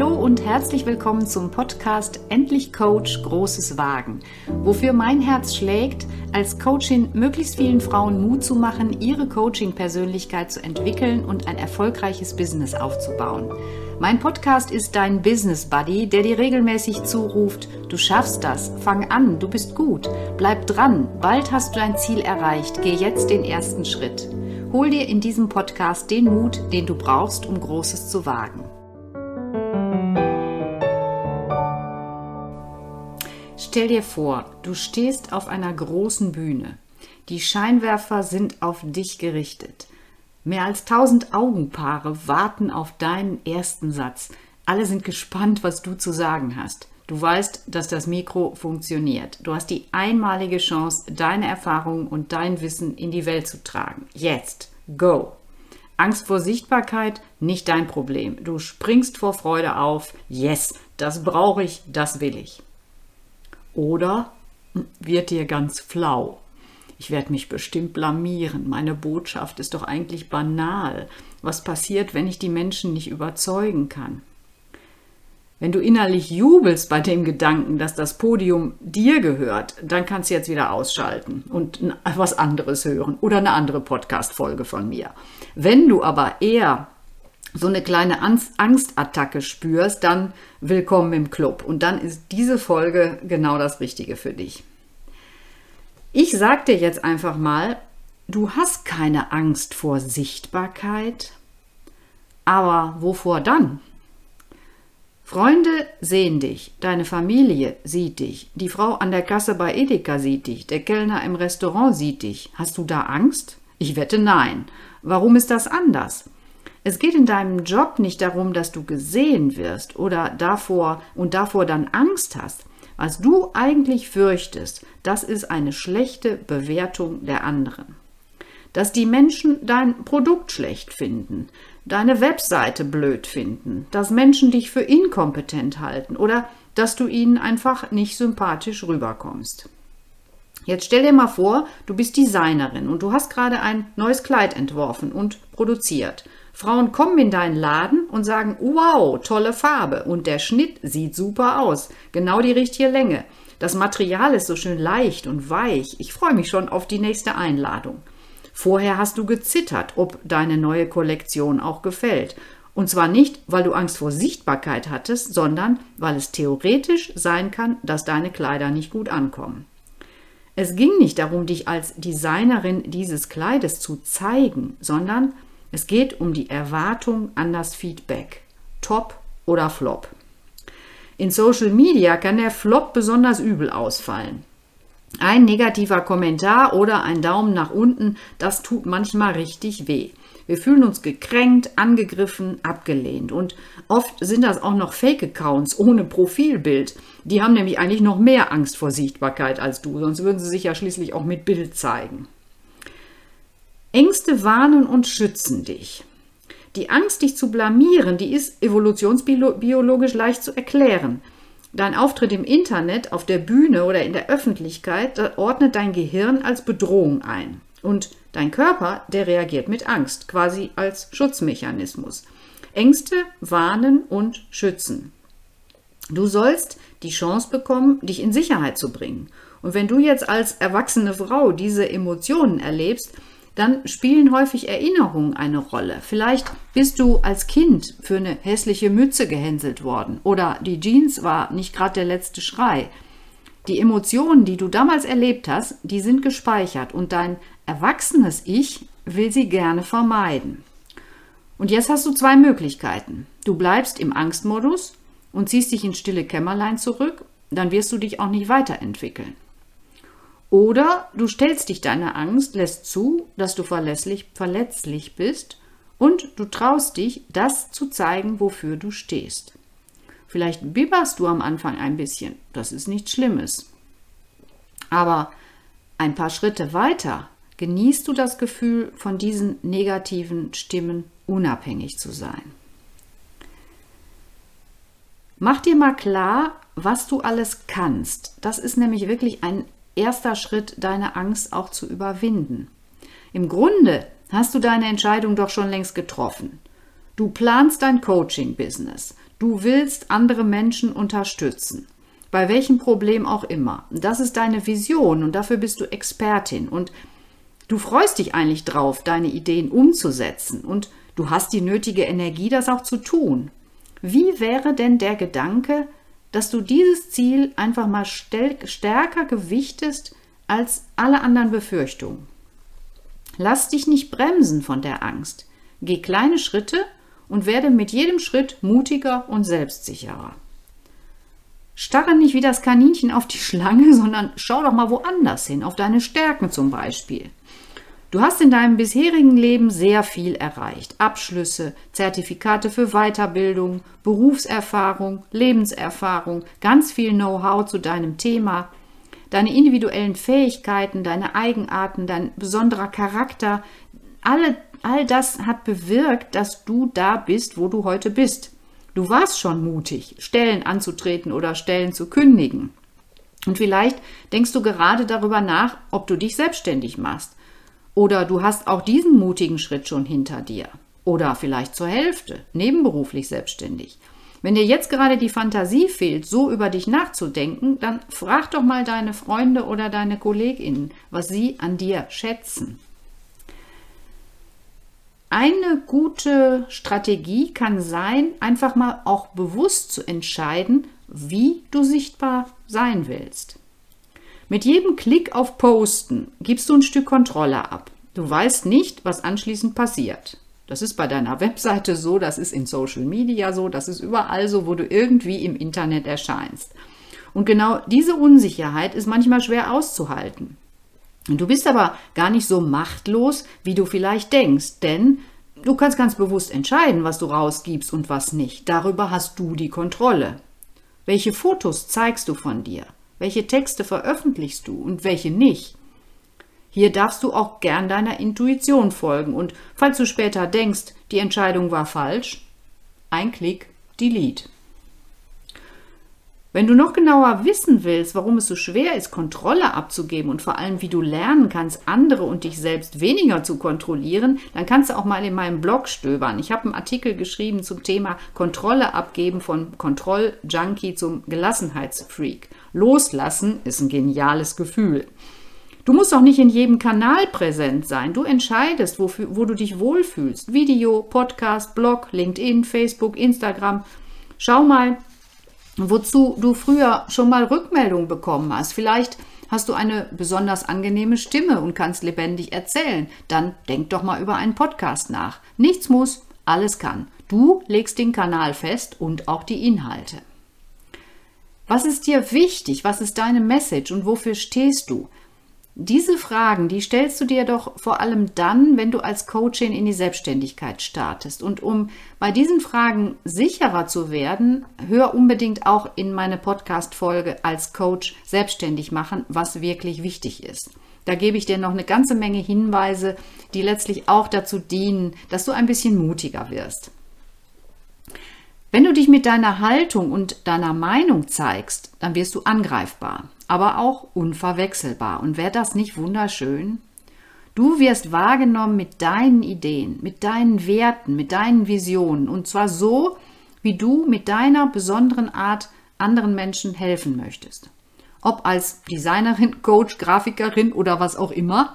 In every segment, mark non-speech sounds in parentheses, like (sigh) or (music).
Hallo und herzlich willkommen zum Podcast Endlich Coach Großes Wagen, wofür mein Herz schlägt, als Coachin möglichst vielen Frauen Mut zu machen, ihre Coaching-Persönlichkeit zu entwickeln und ein erfolgreiches Business aufzubauen. Mein Podcast ist dein Business Buddy, der dir regelmäßig zuruft, du schaffst das, fang an, du bist gut, bleib dran, bald hast du dein Ziel erreicht, geh jetzt den ersten Schritt. Hol dir in diesem Podcast den Mut, den du brauchst, um Großes zu wagen. Stell dir vor, du stehst auf einer großen Bühne. Die Scheinwerfer sind auf dich gerichtet. Mehr als tausend Augenpaare warten auf deinen ersten Satz. Alle sind gespannt, was du zu sagen hast. Du weißt, dass das Mikro funktioniert. Du hast die einmalige Chance, deine Erfahrungen und dein Wissen in die Welt zu tragen. Jetzt, go! Angst vor Sichtbarkeit, nicht dein Problem. Du springst vor Freude auf. Yes, das brauche ich, das will ich. Oder wird dir ganz flau. Ich werde mich bestimmt blamieren. Meine Botschaft ist doch eigentlich banal. Was passiert, wenn ich die Menschen nicht überzeugen kann? Wenn du innerlich jubelst bei dem Gedanken, dass das Podium dir gehört, dann kannst du jetzt wieder ausschalten und was anderes hören oder eine andere Podcast-Folge von mir. Wenn du aber eher so eine kleine Angstattacke spürst, dann willkommen im Club. Und dann ist diese Folge genau das Richtige für dich. Ich sag dir jetzt einfach mal, du hast keine Angst vor Sichtbarkeit, aber wovor dann? Freunde sehen dich, deine Familie sieht dich, die Frau an der Kasse bei Edeka sieht dich, der Kellner im Restaurant sieht dich. Hast du da Angst? Ich wette nein. Warum ist das anders? Es geht in deinem Job nicht darum, dass du gesehen wirst oder davor und davor dann Angst hast. Was du eigentlich fürchtest, das ist eine schlechte Bewertung der anderen. Dass die Menschen dein Produkt schlecht finden, deine Webseite blöd finden, dass Menschen dich für inkompetent halten oder dass du ihnen einfach nicht sympathisch rüberkommst. Jetzt stell dir mal vor, du bist Designerin und du hast gerade ein neues Kleid entworfen und produziert. Frauen kommen in deinen Laden und sagen, wow, tolle Farbe und der Schnitt sieht super aus, genau die richtige Länge. Das Material ist so schön leicht und weich. Ich freue mich schon auf die nächste Einladung. Vorher hast du gezittert, ob deine neue Kollektion auch gefällt. Und zwar nicht, weil du Angst vor Sichtbarkeit hattest, sondern weil es theoretisch sein kann, dass deine Kleider nicht gut ankommen. Es ging nicht darum, dich als Designerin dieses Kleides zu zeigen, sondern es geht um die Erwartung an das Feedback. Top oder Flop. In Social Media kann der Flop besonders übel ausfallen. Ein negativer Kommentar oder ein Daumen nach unten, das tut manchmal richtig weh. Wir fühlen uns gekränkt, angegriffen, abgelehnt. Und oft sind das auch noch Fake-Accounts ohne Profilbild. Die haben nämlich eigentlich noch mehr Angst vor Sichtbarkeit als du, sonst würden sie sich ja schließlich auch mit Bild zeigen. Ängste warnen und schützen dich. Die Angst, dich zu blamieren, die ist evolutionsbiologisch leicht zu erklären. Dein Auftritt im Internet, auf der Bühne oder in der Öffentlichkeit ordnet dein Gehirn als Bedrohung ein. Und dein Körper, der reagiert mit Angst, quasi als Schutzmechanismus. Ängste warnen und schützen. Du sollst die Chance bekommen, dich in Sicherheit zu bringen. Und wenn du jetzt als erwachsene Frau diese Emotionen erlebst, dann spielen häufig Erinnerungen eine Rolle. Vielleicht bist du als Kind für eine hässliche Mütze gehänselt worden oder die Jeans war nicht gerade der letzte Schrei. Die Emotionen, die du damals erlebt hast, die sind gespeichert und dein erwachsenes Ich will sie gerne vermeiden. Und jetzt hast du zwei Möglichkeiten. Du bleibst im Angstmodus und ziehst dich in stille Kämmerlein zurück, dann wirst du dich auch nicht weiterentwickeln. Oder du stellst dich deiner Angst, lässt zu, dass du verlässlich, verletzlich bist und du traust dich, das zu zeigen, wofür du stehst. Vielleicht bibberst du am Anfang ein bisschen, das ist nichts Schlimmes. Aber ein paar Schritte weiter genießt du das Gefühl, von diesen negativen Stimmen unabhängig zu sein. Mach dir mal klar, was du alles kannst. Das ist nämlich wirklich ein erster Schritt, deine Angst auch zu überwinden. Im Grunde hast du deine Entscheidung doch schon längst getroffen. Du planst dein Coaching-Business. Du willst andere Menschen unterstützen. Bei welchem Problem auch immer. Das ist deine Vision und dafür bist du Expertin. Und du freust dich eigentlich drauf, deine Ideen umzusetzen. Und du hast die nötige Energie, das auch zu tun. Wie wäre denn der Gedanke, dass du dieses Ziel einfach mal stärker gewichtest als alle anderen Befürchtungen? Lass dich nicht bremsen von der Angst. Geh kleine Schritte und werde mit jedem Schritt mutiger und selbstsicherer. Starre nicht wie das Kaninchen auf die Schlange, (laughs) sondern schau doch mal woanders hin, auf deine Stärken zum Beispiel. Du hast in deinem bisherigen Leben sehr viel erreicht. Abschlüsse, Zertifikate für Weiterbildung, Berufserfahrung, Lebenserfahrung, ganz viel Know-how zu deinem Thema, deine individuellen Fähigkeiten, deine Eigenarten, dein besonderer Charakter, alle, all das hat bewirkt, dass du da bist, wo du heute bist. Du warst schon mutig, Stellen anzutreten oder Stellen zu kündigen. Und vielleicht denkst du gerade darüber nach, ob du dich selbstständig machst. Oder du hast auch diesen mutigen Schritt schon hinter dir. Oder vielleicht zur Hälfte, nebenberuflich selbstständig. Wenn dir jetzt gerade die Fantasie fehlt, so über dich nachzudenken, dann frag doch mal deine Freunde oder deine Kolleginnen, was sie an dir schätzen. Eine gute Strategie kann sein, einfach mal auch bewusst zu entscheiden, wie du sichtbar sein willst. Mit jedem Klick auf Posten gibst du ein Stück Kontrolle ab. Du weißt nicht, was anschließend passiert. Das ist bei deiner Webseite so, das ist in Social Media so, das ist überall so, wo du irgendwie im Internet erscheinst. Und genau diese Unsicherheit ist manchmal schwer auszuhalten. Du bist aber gar nicht so machtlos, wie du vielleicht denkst, denn du kannst ganz bewusst entscheiden, was du rausgibst und was nicht. Darüber hast du die Kontrolle. Welche Fotos zeigst du von dir? Welche Texte veröffentlichst du und welche nicht? Hier darfst du auch gern deiner Intuition folgen und falls du später denkst, die Entscheidung war falsch, ein Klick, delete. Wenn du noch genauer wissen willst, warum es so schwer ist, Kontrolle abzugeben und vor allem, wie du lernen kannst, andere und dich selbst weniger zu kontrollieren, dann kannst du auch mal in meinem Blog stöbern. Ich habe einen Artikel geschrieben zum Thema Kontrolle abgeben von Kontrolljunkie zum Gelassenheitsfreak. Loslassen ist ein geniales Gefühl. Du musst auch nicht in jedem Kanal präsent sein. Du entscheidest, wofür, wo du dich wohlfühlst. Video, Podcast, Blog, LinkedIn, Facebook, Instagram. Schau mal, wozu du früher schon mal Rückmeldung bekommen hast. Vielleicht hast du eine besonders angenehme Stimme und kannst lebendig erzählen. Dann denk doch mal über einen Podcast nach. Nichts muss, alles kann. Du legst den Kanal fest und auch die Inhalte. Was ist dir wichtig? Was ist deine Message und wofür stehst du? Diese Fragen, die stellst du dir doch vor allem dann, wenn du als Coachin in die Selbstständigkeit startest. Und um bei diesen Fragen sicherer zu werden, hör unbedingt auch in meine Podcast-Folge als Coach selbstständig machen, was wirklich wichtig ist. Da gebe ich dir noch eine ganze Menge Hinweise, die letztlich auch dazu dienen, dass du ein bisschen mutiger wirst. Wenn du dich mit deiner Haltung und deiner Meinung zeigst, dann wirst du angreifbar aber auch unverwechselbar. Und wäre das nicht wunderschön? Du wirst wahrgenommen mit deinen Ideen, mit deinen Werten, mit deinen Visionen und zwar so, wie du mit deiner besonderen Art anderen Menschen helfen möchtest. Ob als Designerin, Coach, Grafikerin oder was auch immer,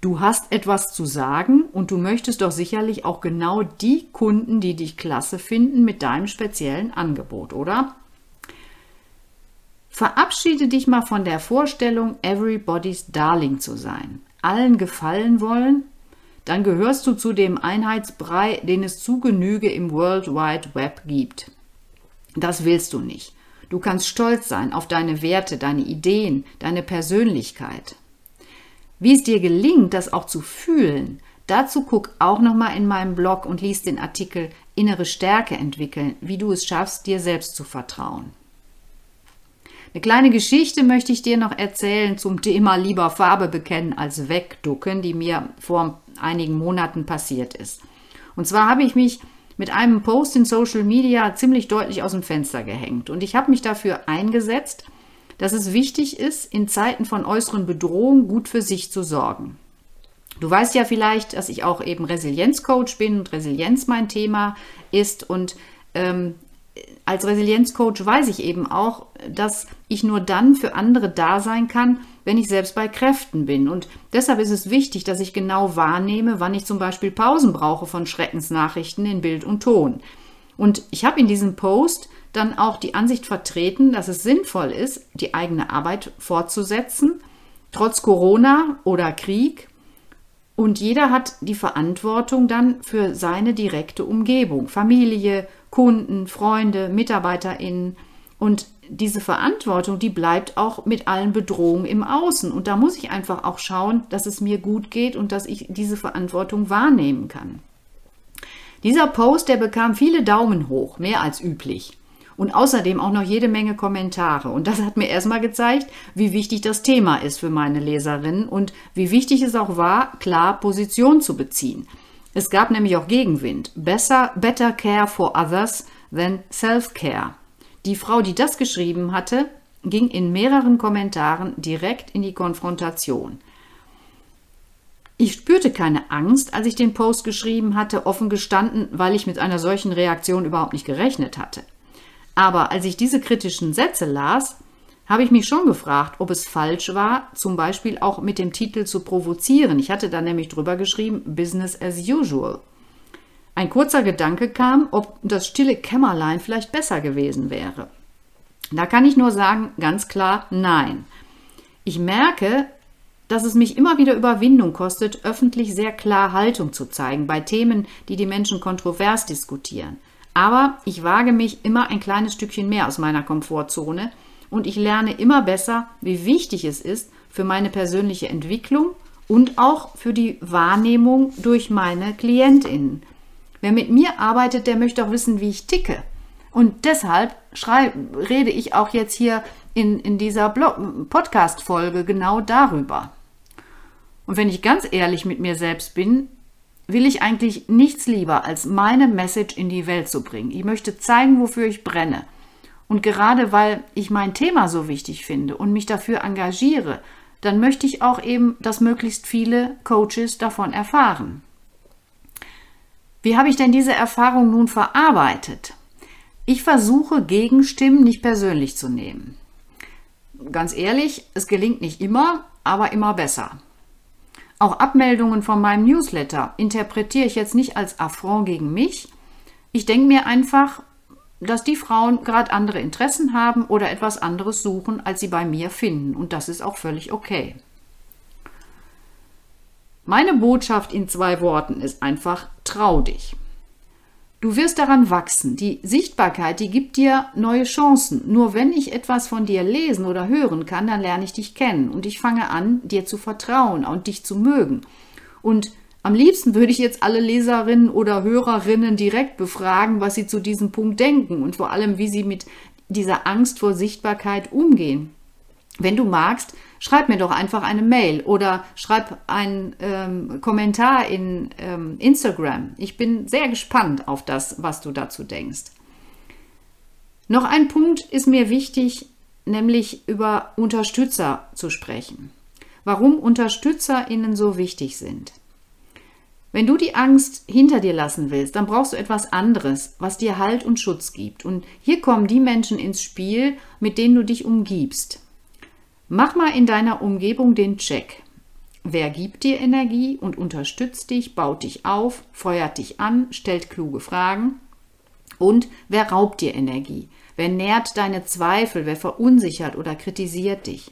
du hast etwas zu sagen und du möchtest doch sicherlich auch genau die Kunden, die dich klasse finden, mit deinem speziellen Angebot, oder? Verabschiede dich mal von der Vorstellung, everybody's Darling zu sein, allen gefallen wollen, dann gehörst du zu dem Einheitsbrei, den es zu Genüge im World Wide Web gibt. Das willst du nicht. Du kannst stolz sein auf deine Werte, deine Ideen, deine Persönlichkeit. Wie es dir gelingt, das auch zu fühlen, dazu guck auch nochmal in meinem Blog und lies den Artikel Innere Stärke entwickeln, wie du es schaffst, dir selbst zu vertrauen. Eine kleine Geschichte möchte ich dir noch erzählen zum Thema lieber Farbe bekennen als wegducken, die mir vor einigen Monaten passiert ist. Und zwar habe ich mich mit einem Post in Social Media ziemlich deutlich aus dem Fenster gehängt und ich habe mich dafür eingesetzt, dass es wichtig ist, in Zeiten von äußeren Bedrohungen gut für sich zu sorgen. Du weißt ja vielleicht, dass ich auch eben Resilienzcoach bin und Resilienz mein Thema ist und ähm, als Resilienzcoach weiß ich eben auch, dass ich nur dann für andere da sein kann, wenn ich selbst bei Kräften bin. Und deshalb ist es wichtig, dass ich genau wahrnehme, wann ich zum Beispiel Pausen brauche von Schreckensnachrichten in Bild und Ton. Und ich habe in diesem Post dann auch die Ansicht vertreten, dass es sinnvoll ist, die eigene Arbeit fortzusetzen, trotz Corona oder Krieg. Und jeder hat die Verantwortung dann für seine direkte Umgebung, Familie, Kunden, Freunde, MitarbeiterInnen. Und diese Verantwortung, die bleibt auch mit allen Bedrohungen im Außen. Und da muss ich einfach auch schauen, dass es mir gut geht und dass ich diese Verantwortung wahrnehmen kann. Dieser Post, der bekam viele Daumen hoch, mehr als üblich. Und außerdem auch noch jede Menge Kommentare. Und das hat mir erstmal gezeigt, wie wichtig das Thema ist für meine Leserinnen und wie wichtig es auch war, klar Position zu beziehen. Es gab nämlich auch Gegenwind. Besser, better care for others than self-care. Die Frau, die das geschrieben hatte, ging in mehreren Kommentaren direkt in die Konfrontation. Ich spürte keine Angst, als ich den Post geschrieben hatte, offen gestanden, weil ich mit einer solchen Reaktion überhaupt nicht gerechnet hatte. Aber als ich diese kritischen Sätze las, habe ich mich schon gefragt, ob es falsch war, zum Beispiel auch mit dem Titel zu provozieren. Ich hatte da nämlich drüber geschrieben, Business as usual. Ein kurzer Gedanke kam, ob das stille Kämmerlein vielleicht besser gewesen wäre. Da kann ich nur sagen, ganz klar, nein. Ich merke, dass es mich immer wieder Überwindung kostet, öffentlich sehr klar Haltung zu zeigen bei Themen, die die Menschen kontrovers diskutieren. Aber ich wage mich immer ein kleines Stückchen mehr aus meiner Komfortzone – und ich lerne immer besser, wie wichtig es ist für meine persönliche Entwicklung und auch für die Wahrnehmung durch meine Klientinnen. Wer mit mir arbeitet, der möchte auch wissen, wie ich ticke. Und deshalb rede ich auch jetzt hier in, in dieser Podcast-Folge genau darüber. Und wenn ich ganz ehrlich mit mir selbst bin, will ich eigentlich nichts lieber, als meine Message in die Welt zu bringen. Ich möchte zeigen, wofür ich brenne. Und gerade weil ich mein Thema so wichtig finde und mich dafür engagiere, dann möchte ich auch eben, dass möglichst viele Coaches davon erfahren. Wie habe ich denn diese Erfahrung nun verarbeitet? Ich versuche Gegenstimmen nicht persönlich zu nehmen. Ganz ehrlich, es gelingt nicht immer, aber immer besser. Auch Abmeldungen von meinem Newsletter interpretiere ich jetzt nicht als Affront gegen mich. Ich denke mir einfach, dass die Frauen gerade andere Interessen haben oder etwas anderes suchen, als sie bei mir finden. Und das ist auch völlig okay. Meine Botschaft in zwei Worten ist einfach, trau dich. Du wirst daran wachsen. Die Sichtbarkeit, die gibt dir neue Chancen. Nur wenn ich etwas von dir lesen oder hören kann, dann lerne ich dich kennen und ich fange an, dir zu vertrauen und dich zu mögen. Und am liebsten würde ich jetzt alle Leserinnen oder Hörerinnen direkt befragen, was sie zu diesem Punkt denken und vor allem, wie sie mit dieser Angst vor Sichtbarkeit umgehen. Wenn du magst, schreib mir doch einfach eine Mail oder schreib einen ähm, Kommentar in ähm, Instagram. Ich bin sehr gespannt auf das, was du dazu denkst. Noch ein Punkt ist mir wichtig, nämlich über Unterstützer zu sprechen. Warum UnterstützerInnen so wichtig sind. Wenn du die Angst hinter dir lassen willst, dann brauchst du etwas anderes, was dir Halt und Schutz gibt. Und hier kommen die Menschen ins Spiel, mit denen du dich umgibst. Mach mal in deiner Umgebung den Check. Wer gibt dir Energie und unterstützt dich, baut dich auf, feuert dich an, stellt kluge Fragen? Und wer raubt dir Energie? Wer nährt deine Zweifel? Wer verunsichert oder kritisiert dich?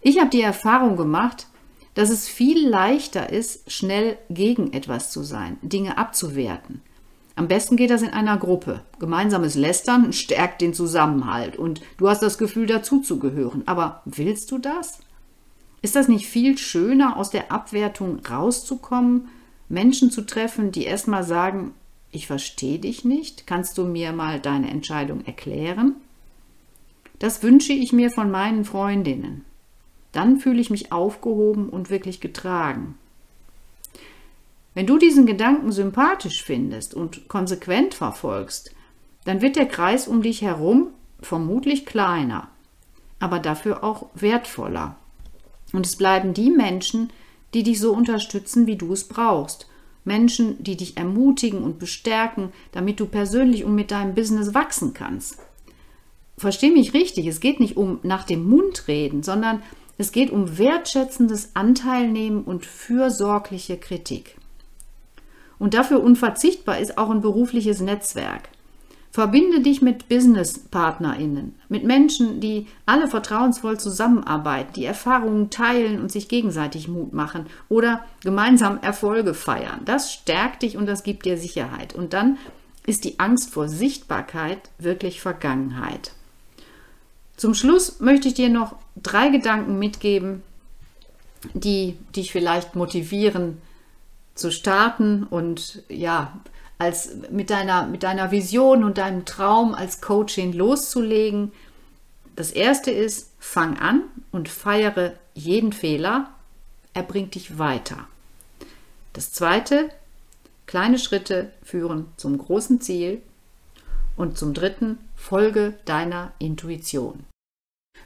Ich habe die Erfahrung gemacht, dass es viel leichter ist, schnell gegen etwas zu sein, Dinge abzuwerten. Am besten geht das in einer Gruppe. Gemeinsames Lästern stärkt den Zusammenhalt und du hast das Gefühl, dazuzugehören. Aber willst du das? Ist das nicht viel schöner, aus der Abwertung rauszukommen, Menschen zu treffen, die erstmal sagen, ich verstehe dich nicht, kannst du mir mal deine Entscheidung erklären? Das wünsche ich mir von meinen Freundinnen. Dann fühle ich mich aufgehoben und wirklich getragen. Wenn du diesen Gedanken sympathisch findest und konsequent verfolgst, dann wird der Kreis um dich herum vermutlich kleiner, aber dafür auch wertvoller. Und es bleiben die Menschen, die dich so unterstützen, wie du es brauchst. Menschen, die dich ermutigen und bestärken, damit du persönlich und mit deinem Business wachsen kannst. Versteh mich richtig, es geht nicht um nach dem Mund reden, sondern es geht um wertschätzendes Anteilnehmen und fürsorgliche Kritik. Und dafür unverzichtbar ist auch ein berufliches Netzwerk. Verbinde dich mit Businesspartnerinnen, mit Menschen, die alle vertrauensvoll zusammenarbeiten, die Erfahrungen teilen und sich gegenseitig Mut machen oder gemeinsam Erfolge feiern. Das stärkt dich und das gibt dir Sicherheit. Und dann ist die Angst vor Sichtbarkeit wirklich Vergangenheit. Zum Schluss möchte ich dir noch drei Gedanken mitgeben, die dich vielleicht motivieren zu starten und ja, als mit deiner, mit deiner Vision und deinem Traum als Coaching loszulegen. Das erste ist, fang an und feiere jeden Fehler. Er bringt dich weiter. Das zweite, kleine Schritte führen zum großen Ziel. Und zum dritten, folge deiner Intuition.